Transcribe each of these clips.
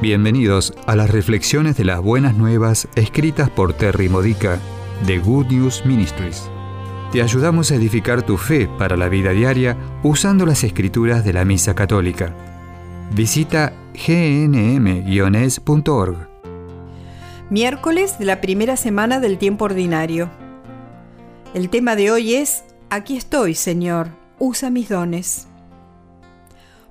Bienvenidos a las reflexiones de las buenas nuevas escritas por Terry Modica de Good News Ministries. Te ayudamos a edificar tu fe para la vida diaria usando las escrituras de la Misa Católica. Visita gnm-es.org. Miércoles de la primera semana del tiempo ordinario. El tema de hoy es Aquí estoy, Señor, usa mis dones.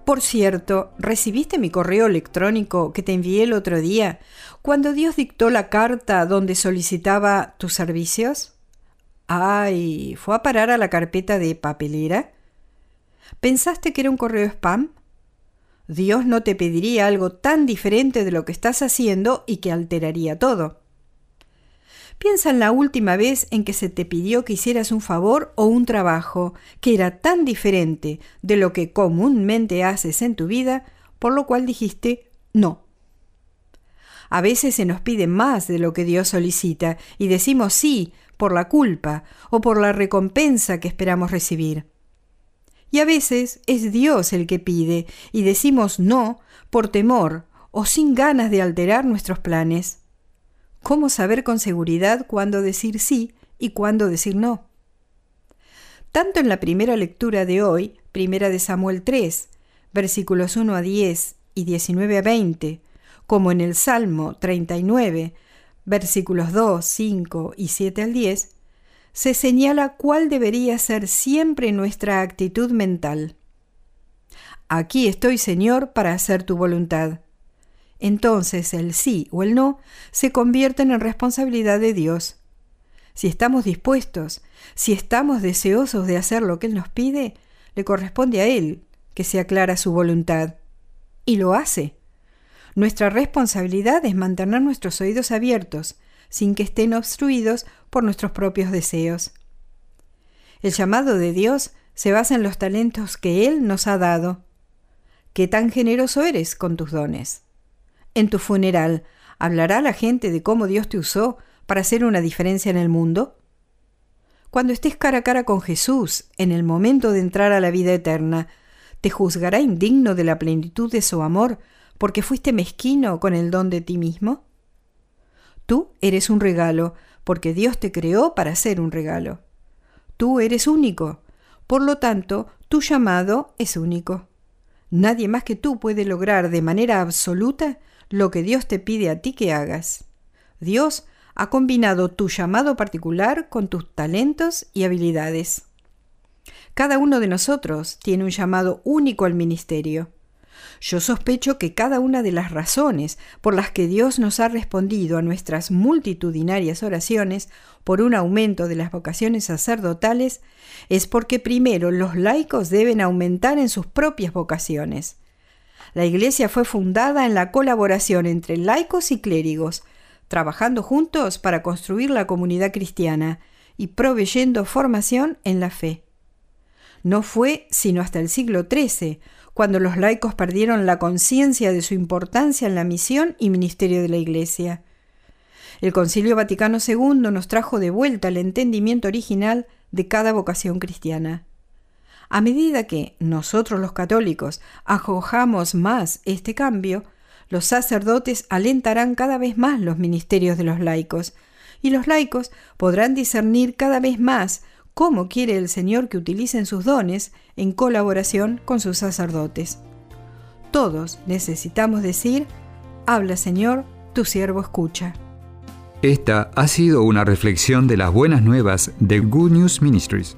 Por cierto, ¿recibiste mi correo electrónico que te envié el otro día cuando Dios dictó la carta donde solicitaba tus servicios? Ay, ¿fue a parar a la carpeta de papelera? ¿Pensaste que era un correo spam? Dios no te pediría algo tan diferente de lo que estás haciendo y que alteraría todo. Piensa en la última vez en que se te pidió que hicieras un favor o un trabajo que era tan diferente de lo que comúnmente haces en tu vida, por lo cual dijiste no. A veces se nos pide más de lo que Dios solicita y decimos sí por la culpa o por la recompensa que esperamos recibir. Y a veces es Dios el que pide y decimos no por temor o sin ganas de alterar nuestros planes. ¿Cómo saber con seguridad cuándo decir sí y cuándo decir no? Tanto en la primera lectura de hoy, primera de Samuel 3, versículos 1 a 10 y 19 a 20, como en el Salmo 39, versículos 2, 5 y 7 al 10, se señala cuál debería ser siempre nuestra actitud mental. Aquí estoy, Señor, para hacer tu voluntad entonces el sí o el no se convierten en responsabilidad de Dios. Si estamos dispuestos, si estamos deseosos de hacer lo que Él nos pide, le corresponde a Él que se aclara su voluntad. Y lo hace. Nuestra responsabilidad es mantener nuestros oídos abiertos, sin que estén obstruidos por nuestros propios deseos. El llamado de Dios se basa en los talentos que Él nos ha dado. ¿Qué tan generoso eres con tus dones? En tu funeral, ¿hablará la gente de cómo Dios te usó para hacer una diferencia en el mundo? Cuando estés cara a cara con Jesús, en el momento de entrar a la vida eterna, ¿te juzgará indigno de la plenitud de su amor porque fuiste mezquino con el don de ti mismo? Tú eres un regalo, porque Dios te creó para ser un regalo. Tú eres único, por lo tanto, tu llamado es único. Nadie más que tú puede lograr de manera absoluta lo que Dios te pide a ti que hagas. Dios ha combinado tu llamado particular con tus talentos y habilidades. Cada uno de nosotros tiene un llamado único al ministerio. Yo sospecho que cada una de las razones por las que Dios nos ha respondido a nuestras multitudinarias oraciones por un aumento de las vocaciones sacerdotales es porque primero los laicos deben aumentar en sus propias vocaciones. La Iglesia fue fundada en la colaboración entre laicos y clérigos, trabajando juntos para construir la comunidad cristiana y proveyendo formación en la fe. No fue sino hasta el siglo XIII cuando los laicos perdieron la conciencia de su importancia en la misión y ministerio de la Iglesia. El Concilio Vaticano II nos trajo de vuelta el entendimiento original de cada vocación cristiana. A medida que nosotros los católicos acojamos más este cambio, los sacerdotes alentarán cada vez más los ministerios de los laicos, y los laicos podrán discernir cada vez más cómo quiere el Señor que utilicen sus dones en colaboración con sus sacerdotes. Todos necesitamos decir, habla Señor, tu siervo escucha. Esta ha sido una reflexión de las buenas nuevas de Good News Ministries